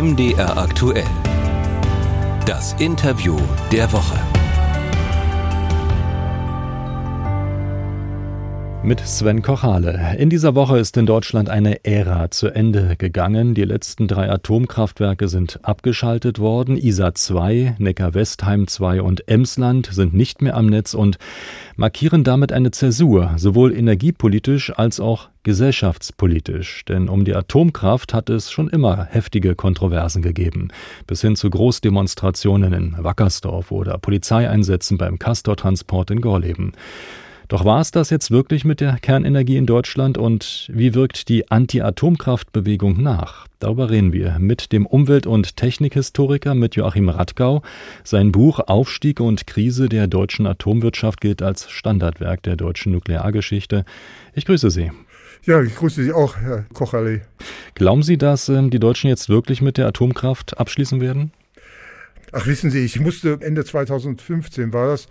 MDR aktuell. Das Interview der Woche. Mit Sven Kochale. In dieser Woche ist in Deutschland eine Ära zu Ende gegangen. Die letzten drei Atomkraftwerke sind abgeschaltet worden. ISA 2, Neckar-Westheim 2 und Emsland sind nicht mehr am Netz und markieren damit eine Zäsur, sowohl energiepolitisch als auch gesellschaftspolitisch. Denn um die Atomkraft hat es schon immer heftige Kontroversen gegeben. Bis hin zu Großdemonstrationen in Wackersdorf oder Polizeieinsätzen beim Castortransport in Gorleben. Doch war es das jetzt wirklich mit der Kernenergie in Deutschland und wie wirkt die Anti-Atomkraftbewegung nach? Darüber reden wir mit dem Umwelt- und Technikhistoriker mit Joachim Radgau. Sein Buch Aufstieg und Krise der deutschen Atomwirtschaft gilt als Standardwerk der deutschen Nukleargeschichte. Ich grüße Sie. Ja, ich grüße Sie auch, Herr Kocherle. Glauben Sie, dass ähm, die Deutschen jetzt wirklich mit der Atomkraft abschließen werden? Ach, wissen Sie, ich musste Ende 2015 war das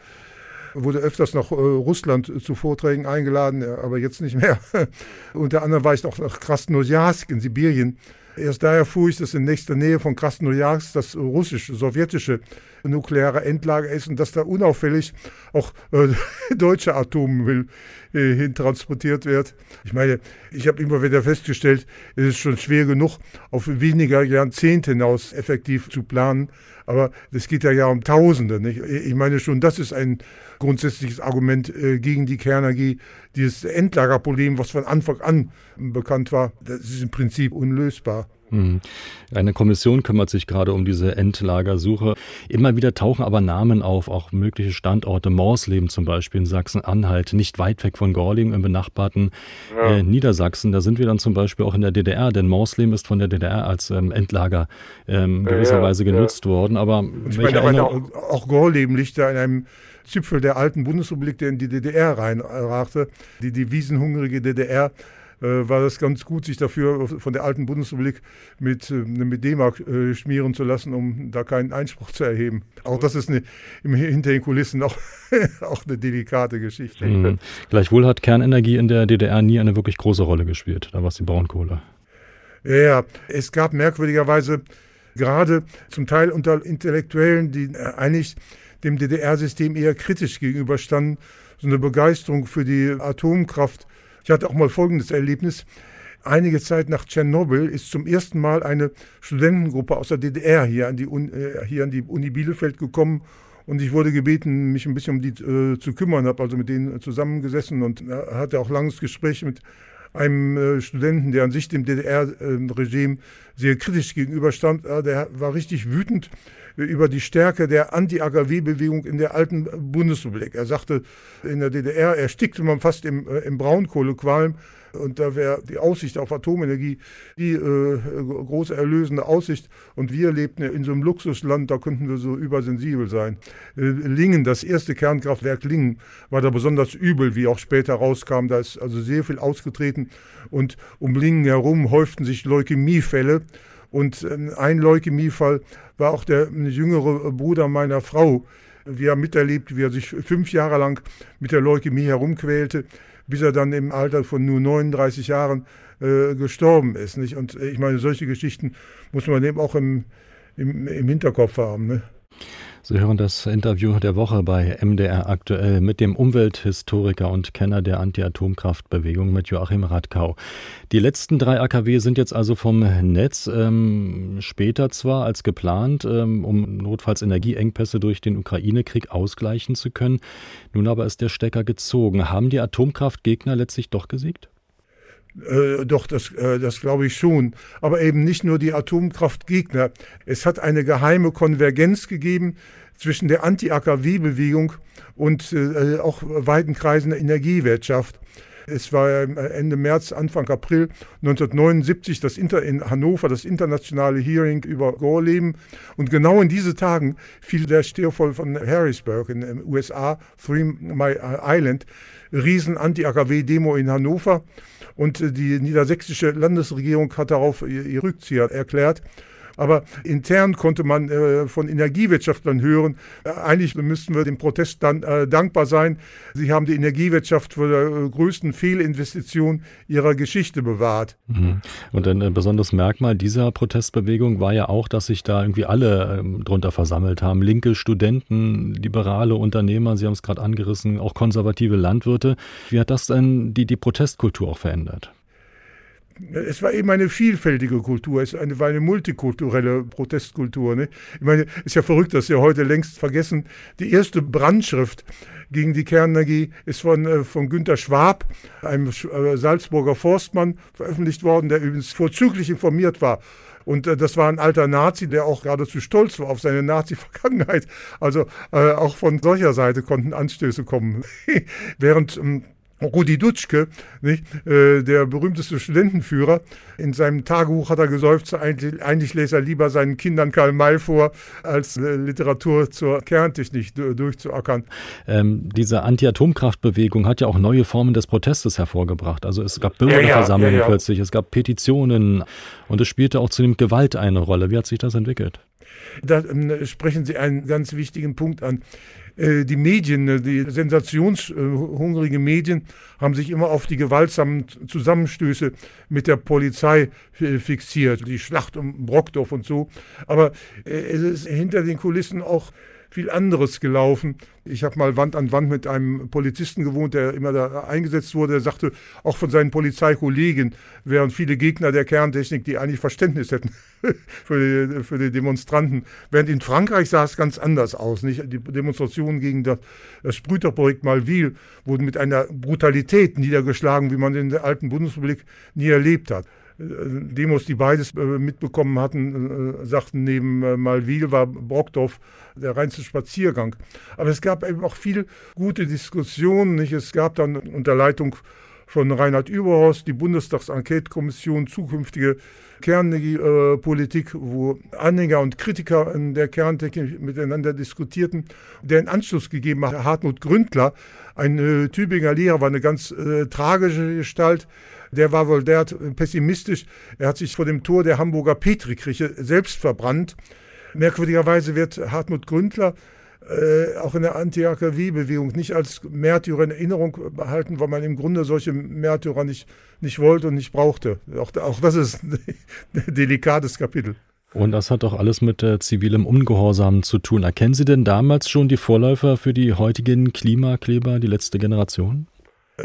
wurde öfters nach äh, Russland zu Vorträgen eingeladen, aber jetzt nicht mehr. Unter anderem war ich noch nach Krasnojarsk in Sibirien. Erst daher fuhr ich, dass in nächster Nähe von Krasnojarsk das russisch-sowjetische nukleare Endlager ist und dass da unauffällig auch äh, deutsche Atommüll äh, hintransportiert wird. Ich meine, ich habe immer wieder festgestellt, es ist schon schwer genug, auf weniger Jahrzehnte hinaus effektiv zu planen. Aber es geht ja, ja um Tausende. Nicht? Ich meine schon, das ist ein grundsätzliches Argument äh, gegen die Kernenergie. Dieses Endlagerproblem, was von Anfang an bekannt war, das ist im Prinzip unlösbar. Hm. Eine Kommission kümmert sich gerade um diese Endlagersuche. Immer wieder tauchen aber Namen auf, auch mögliche Standorte. Morsleben zum Beispiel in Sachsen-Anhalt, nicht weit weg von Gorleben im benachbarten ja. äh, Niedersachsen. Da sind wir dann zum Beispiel auch in der DDR, denn Morsleben ist von der DDR als ähm, Endlager ähm, gewisserweise ja, genutzt worden. Aber ich meine, meine, auch, auch Gorleben liegt da in einem Zipfel der alten Bundesrepublik, der in die DDR reinragte. Die devisenhungrige DDR äh, war das ganz gut, sich dafür von der alten Bundesrepublik mit, äh, mit D-Mark äh, schmieren zu lassen, um da keinen Einspruch zu erheben. Auch das ist eine, im, hinter den Kulissen auch, auch eine delikate Geschichte. Mhm. Gleichwohl hat Kernenergie in der DDR nie eine wirklich große Rolle gespielt. Da war es die Braunkohle. Ja, es gab merkwürdigerweise gerade zum Teil unter Intellektuellen, die eigentlich dem DDR-System eher kritisch gegenüberstanden, so eine Begeisterung für die Atomkraft ich hatte auch mal folgendes Erlebnis. Einige Zeit nach Tschernobyl ist zum ersten Mal eine Studentengruppe aus der DDR hier an die, Uni, äh, hier an die Uni Bielefeld gekommen und ich wurde gebeten, mich ein bisschen um die äh, zu kümmern, habe also mit denen zusammengesessen und äh, hatte auch langes Gespräch mit einem äh, Studenten, der an sich dem DDR-Regime sehr kritisch gegenüberstand. der war richtig wütend über die Stärke der Anti-AKW-Bewegung in der alten Bundesrepublik. Er sagte, in der DDR erstickte man fast im, äh, im Braunkohlequalm. Und da wäre die Aussicht auf Atomenergie die äh, große erlösende Aussicht. Und wir lebten in so einem Luxusland, da könnten wir so übersensibel sein. Äh, Lingen, das erste Kernkraftwerk Lingen, war da besonders übel, wie auch später rauskam. Da ist also sehr viel ausgetreten. Und um Lingen herum häuften sich Leukämiefälle. Und ähm, ein Leukämiefall war auch der jüngere Bruder meiner Frau. Wir haben miterlebt, wie er sich fünf Jahre lang mit der Leukämie herumquälte, bis er dann im Alter von nur 39 Jahren äh, gestorben ist. Nicht? Und äh, ich meine, solche Geschichten muss man eben auch im, im, im Hinterkopf haben. Ne? Sie hören das Interview der Woche bei MDR aktuell mit dem Umwelthistoriker und Kenner der Anti-Atomkraftbewegung mit Joachim Radkau. Die letzten drei AKW sind jetzt also vom Netz, ähm, später zwar als geplant, ähm, um notfalls Energieengpässe durch den Ukraine-Krieg ausgleichen zu können. Nun aber ist der Stecker gezogen. Haben die Atomkraftgegner letztlich doch gesiegt? Äh, doch, das, äh, das glaube ich schon. Aber eben nicht nur die Atomkraftgegner. Es hat eine geheime Konvergenz gegeben zwischen der Anti-AKW-Bewegung und äh, auch weiten Kreisen der Energiewirtschaft. Es war Ende März, Anfang April 1979 das Inter in Hannover das internationale Hearing über Gorleben. Und genau in diese Tagen fiel der Störfall von Harrisburg in den USA, Three Mile Island, riesen Anti-AKW-Demo in Hannover. Und die niedersächsische Landesregierung hat darauf ihr Rückzieher erklärt. Aber intern konnte man äh, von Energiewirtschaftlern hören, äh, eigentlich müssten wir dem Protest dann äh, dankbar sein. Sie haben die Energiewirtschaft vor der äh, größten Fehlinvestition ihrer Geschichte bewahrt. Mhm. Und ein besonderes Merkmal dieser Protestbewegung war ja auch, dass sich da irgendwie alle ähm, drunter versammelt haben. Linke Studenten, liberale Unternehmer, Sie haben es gerade angerissen, auch konservative Landwirte. Wie hat das denn die, die Protestkultur auch verändert? Es war eben eine vielfältige Kultur, es war eine multikulturelle Protestkultur. Ne? Ich meine, es ist ja verrückt, dass wir heute längst vergessen, die erste Brandschrift gegen die Kernenergie ist von, äh, von Günter Schwab, einem äh, Salzburger Forstmann, veröffentlicht worden, der übrigens vorzüglich informiert war. Und äh, das war ein alter Nazi, der auch geradezu stolz war auf seine Nazi-Vergangenheit. Also äh, auch von solcher Seite konnten Anstöße kommen. Während ähm, Rudi Dutschke, nicht, äh, der berühmteste Studentenführer, in seinem Tagebuch hat er gesäuft, eigentlich, eigentlich lässt er lieber seinen Kindern Karl May vor, als äh, Literatur zur Kerntechnik durchzuackern. Ähm, diese Anti-Atomkraftbewegung hat ja auch neue Formen des Protestes hervorgebracht. Also es gab Bürgerversammlungen ja, ja, ja, plötzlich, es gab Petitionen und es spielte auch zunehmend Gewalt eine Rolle. Wie hat sich das entwickelt? Da äh, sprechen Sie einen ganz wichtigen Punkt an. Äh, die Medien, äh, die sensationshungrigen Medien haben sich immer auf die gewaltsamen Zusammenstöße mit der Polizei fixiert, die Schlacht um Brockdorf und so. Aber äh, es ist hinter den Kulissen auch viel anderes gelaufen. Ich habe mal Wand an Wand mit einem Polizisten gewohnt, der immer da eingesetzt wurde. Der sagte, auch von seinen Polizeikollegen wären viele Gegner der Kerntechnik, die eigentlich Verständnis hätten für, die, für die Demonstranten. Während in Frankreich sah es ganz anders aus. Nicht? Die Demonstrationen gegen das, das Sprüterprojekt Malville wurden mit einer Brutalität niedergeschlagen, wie man in der alten Bundesrepublik nie erlebt hat. Demos, die beides äh, mitbekommen hatten, äh, sagten, neben äh, Malwil war Brockdorf der reinste Spaziergang. Aber es gab eben auch viel gute Diskussionen. Nicht? Es gab dann unter Leitung von Reinhard Überhorst die Bundestags-Enquete-Kommission zukünftige Kernenergiepolitik, wo Anhänger und Kritiker der Kerntechnik miteinander diskutierten. Der in Anschluss gegeben hat Hartmut Gründler, ein äh, Tübinger Lehrer, war eine ganz äh, tragische Gestalt der war wohl der pessimistisch. Er hat sich vor dem Tor der Hamburger Petrikirche selbst verbrannt. Merkwürdigerweise wird Hartmut Gründler äh, auch in der Anti-AKW-Bewegung nicht als Märtyrer in Erinnerung behalten, weil man im Grunde solche Märtyrer nicht, nicht wollte und nicht brauchte. Auch, auch das ist ein delikates Kapitel. Und das hat doch alles mit äh, zivilem Ungehorsam zu tun. Erkennen Sie denn damals schon die Vorläufer für die heutigen Klimakleber, die letzte Generation?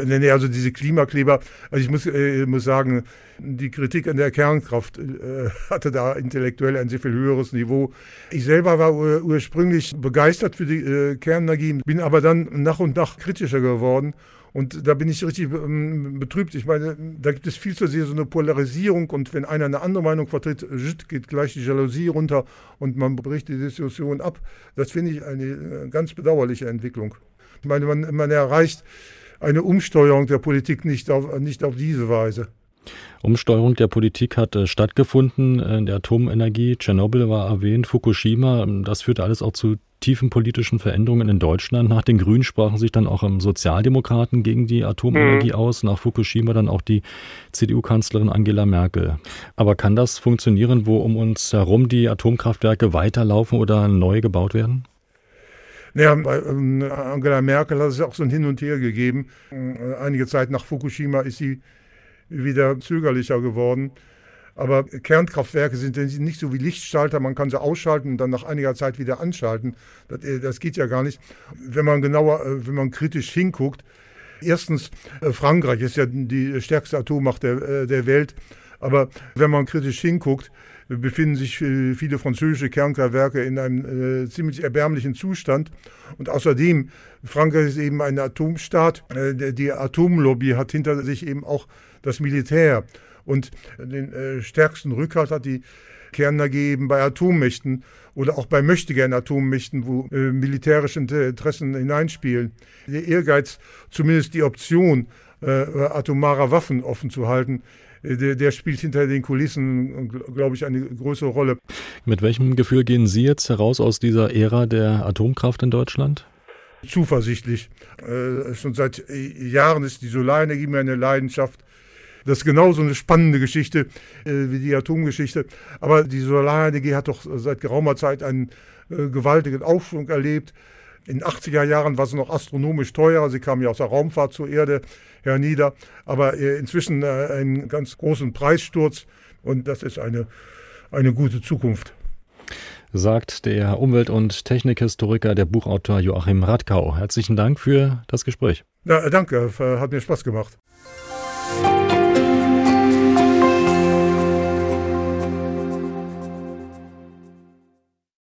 Nee, also diese Klimakleber, also ich muss, äh, muss sagen, die Kritik an der Kernkraft äh, hatte da intellektuell ein sehr viel höheres Niveau. Ich selber war ur ursprünglich begeistert für die äh, Kernenergie, bin aber dann nach und nach kritischer geworden. Und da bin ich richtig ähm, betrübt. Ich meine, da gibt es viel zu sehr so eine Polarisierung und wenn einer eine andere Meinung vertritt, geht gleich die Jalousie runter und man bricht die Diskussion ab. Das finde ich eine äh, ganz bedauerliche Entwicklung. Ich meine, man, man erreicht eine Umsteuerung der Politik nicht auf, nicht auf diese Weise. Umsteuerung der Politik hat äh, stattgefunden in der Atomenergie. Tschernobyl war erwähnt, Fukushima. Das führte alles auch zu tiefen politischen Veränderungen in Deutschland. Nach den Grünen sprachen sich dann auch Sozialdemokraten gegen die Atomenergie mhm. aus. Nach Fukushima dann auch die CDU-Kanzlerin Angela Merkel. Aber kann das funktionieren, wo um uns herum die Atomkraftwerke weiterlaufen oder neu gebaut werden? Naja, bei ähm, Angela Merkel hat es auch so ein Hin und Her gegeben. Äh, einige Zeit nach Fukushima ist sie wieder zögerlicher geworden. Aber Kernkraftwerke sind nicht so wie Lichtschalter, man kann sie ausschalten und dann nach einiger Zeit wieder anschalten. Das, äh, das geht ja gar nicht. Wenn man genauer, äh, wenn man kritisch hinguckt, erstens, Frankreich ist ja die stärkste Atommacht der, der Welt, aber wenn man kritisch hinguckt, befinden sich äh, viele französische Kernkraftwerke in einem äh, ziemlich erbärmlichen Zustand. Und außerdem, Frankreich ist eben ein Atomstaat. Äh, die Atomlobby hat hinter sich eben auch das Militär. Und den äh, stärksten Rückhalt hat die Kernenergie eben bei Atommächten oder auch bei möchtegern Atommächten, wo äh, militärische Interessen hineinspielen. Der Ehrgeiz, zumindest die Option, äh, atomarer Waffen offen zu halten, der, der spielt hinter den Kulissen, glaube ich, eine größere Rolle. Mit welchem Gefühl gehen Sie jetzt heraus aus dieser Ära der Atomkraft in Deutschland? Zuversichtlich. Äh, schon seit Jahren ist die Solarenergie mir eine Leidenschaft. Das ist genauso eine spannende Geschichte äh, wie die Atomgeschichte. Aber die Solarenergie hat doch seit geraumer Zeit einen äh, gewaltigen Aufschwung erlebt. In den 80er Jahren war sie noch astronomisch teuer. Sie kam ja aus der Raumfahrt zur Erde hernieder. Aber äh, inzwischen äh, einen ganz großen Preissturz. Und das ist eine, eine gute Zukunft sagt der Umwelt- und Technikhistoriker, der Buchautor Joachim Radkau. Herzlichen Dank für das Gespräch. Ja, danke, hat mir Spaß gemacht.